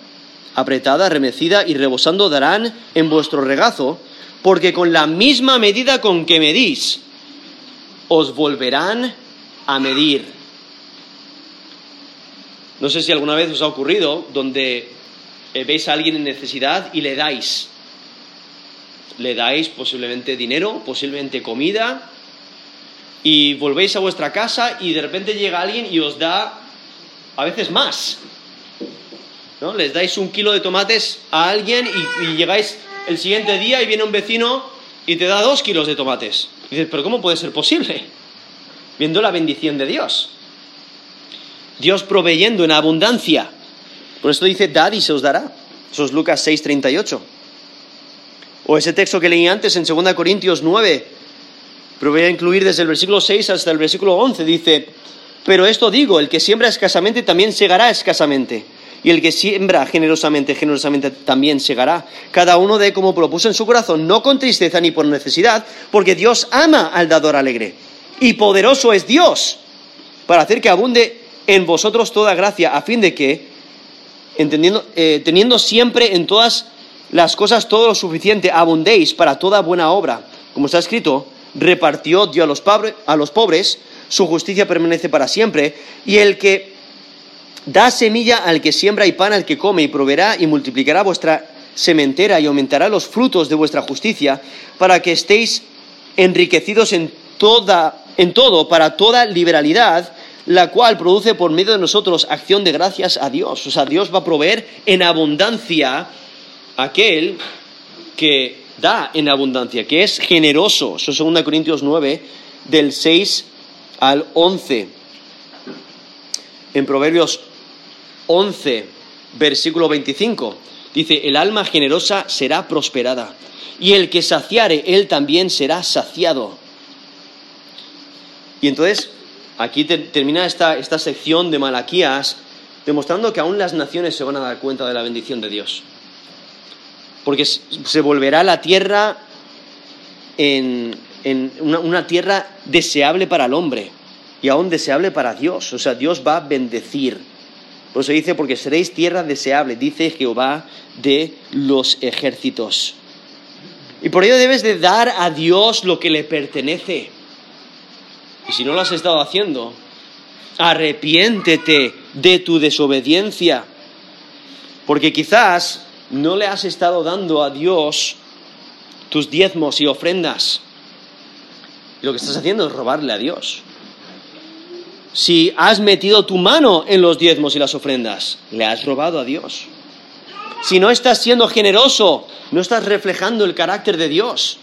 apretada, remecida y rebosando darán en vuestro regazo, porque con la misma medida con que medís, os volverán a medir. No sé si alguna vez os ha ocurrido donde eh, veis a alguien en necesidad y le dais. Le dais posiblemente dinero, posiblemente comida, y volvéis a vuestra casa y de repente llega alguien y os da a veces más. ¿No? Les dais un kilo de tomates a alguien y, llegáis el siguiente día y viene un vecino y te da dos kilos de tomates. Y dices, pero ¿cómo puede ser posible? Viendo la bendición de Dios. Dios proveyendo en abundancia. Por esto dice, dad y se os dará. Eso es Lucas 6:38. O ese texto que leí antes en 2 Corintios 9, pero voy a incluir desde el versículo 6 hasta el versículo 11, dice, pero esto digo, el que siembra escasamente también segará escasamente, y el que siembra generosamente, generosamente también segará. Cada uno de como propuso en su corazón, no con tristeza ni por necesidad, porque Dios ama al dador alegre, y poderoso es Dios para hacer que abunde en vosotros toda gracia, a fin de que, entendiendo, eh, teniendo siempre en todas las cosas todo lo suficiente, abundéis para toda buena obra. Como está escrito, repartió Dios a los, a los pobres, su justicia permanece para siempre, y el que da semilla al que siembra y pan al que come, y proveerá y multiplicará vuestra sementera y aumentará los frutos de vuestra justicia, para que estéis enriquecidos en, toda, en todo, para toda liberalidad, la cual produce por medio de nosotros acción de gracias a Dios. O sea, Dios va a proveer en abundancia aquel que da en abundancia, que es generoso. Eso es 2 Corintios 9, del 6 al 11. En Proverbios 11, versículo 25, dice, el alma generosa será prosperada, y el que saciare, él también será saciado. Y entonces Aquí termina esta, esta sección de Malaquías demostrando que aún las naciones se van a dar cuenta de la bendición de Dios. Porque se volverá la tierra en, una, tierra deseable para el hombre y aún deseable para Dios. O sea, Dios va a bendecir. Por eso dice, porque seréis tierra deseable, dice Jehová de los ejércitos. Y por ello debes de dar a Dios lo que le pertenece. Y si no lo has estado haciendo, arrepiéntete de tu desobediencia. Porque quizás no le has estado dando a Dios tus diezmos y ofrendas. Y lo que estás haciendo es robarle a Dios. Si has metido tu mano en los diezmos y las ofrendas, le has robado a Dios. Si no estás siendo generoso, no estás reflejando el carácter de Dios.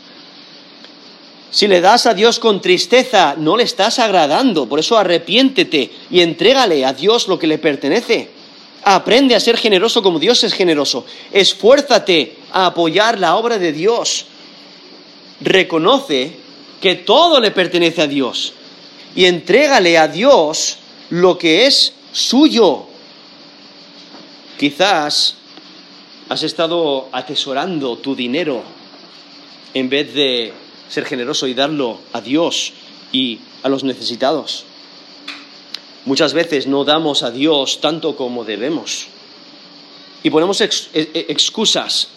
Si le das a Dios con tristeza, no le estás agradando. Por eso arrepiéntete y entrégale a Dios lo que le pertenece. Aprende a ser generoso como Dios es generoso. Esfuérzate a apoyar la obra de Dios. Reconoce que todo le pertenece a Dios y entrégale a Dios lo que es suyo. Quizás has estado atesorando tu dinero en vez de ser generoso y darlo a Dios y a los necesitados. Muchas veces no damos a Dios tanto como debemos y ponemos e, e, excusas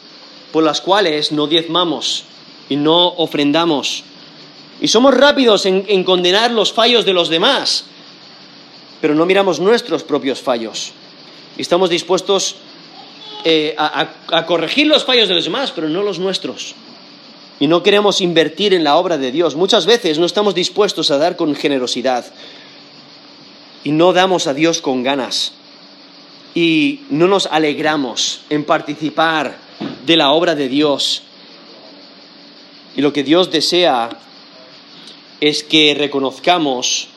por las cuales no diezmamos y no ofrendamos. Y somos rápidos en, condenar los fallos de los demás, pero no miramos nuestros propios fallos. Y estamos dispuestos eh, a corregir los fallos de los demás, pero no los nuestros y no queremos invertir en la obra de Dios. Muchas veces no estamos dispuestos a dar con generosidad y no damos a Dios con ganas y no nos alegramos en participar de la obra de Dios. Y lo que Dios desea es que reconozcamos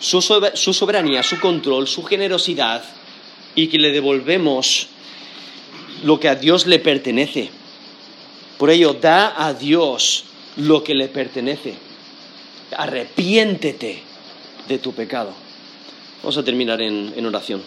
su soberanía, su control, su generosidad y que le devolvemos lo que a Dios le pertenece. Por ello, da a Dios lo que le pertenece. Arrepiéntete de tu pecado. Vamos a terminar en, en oración.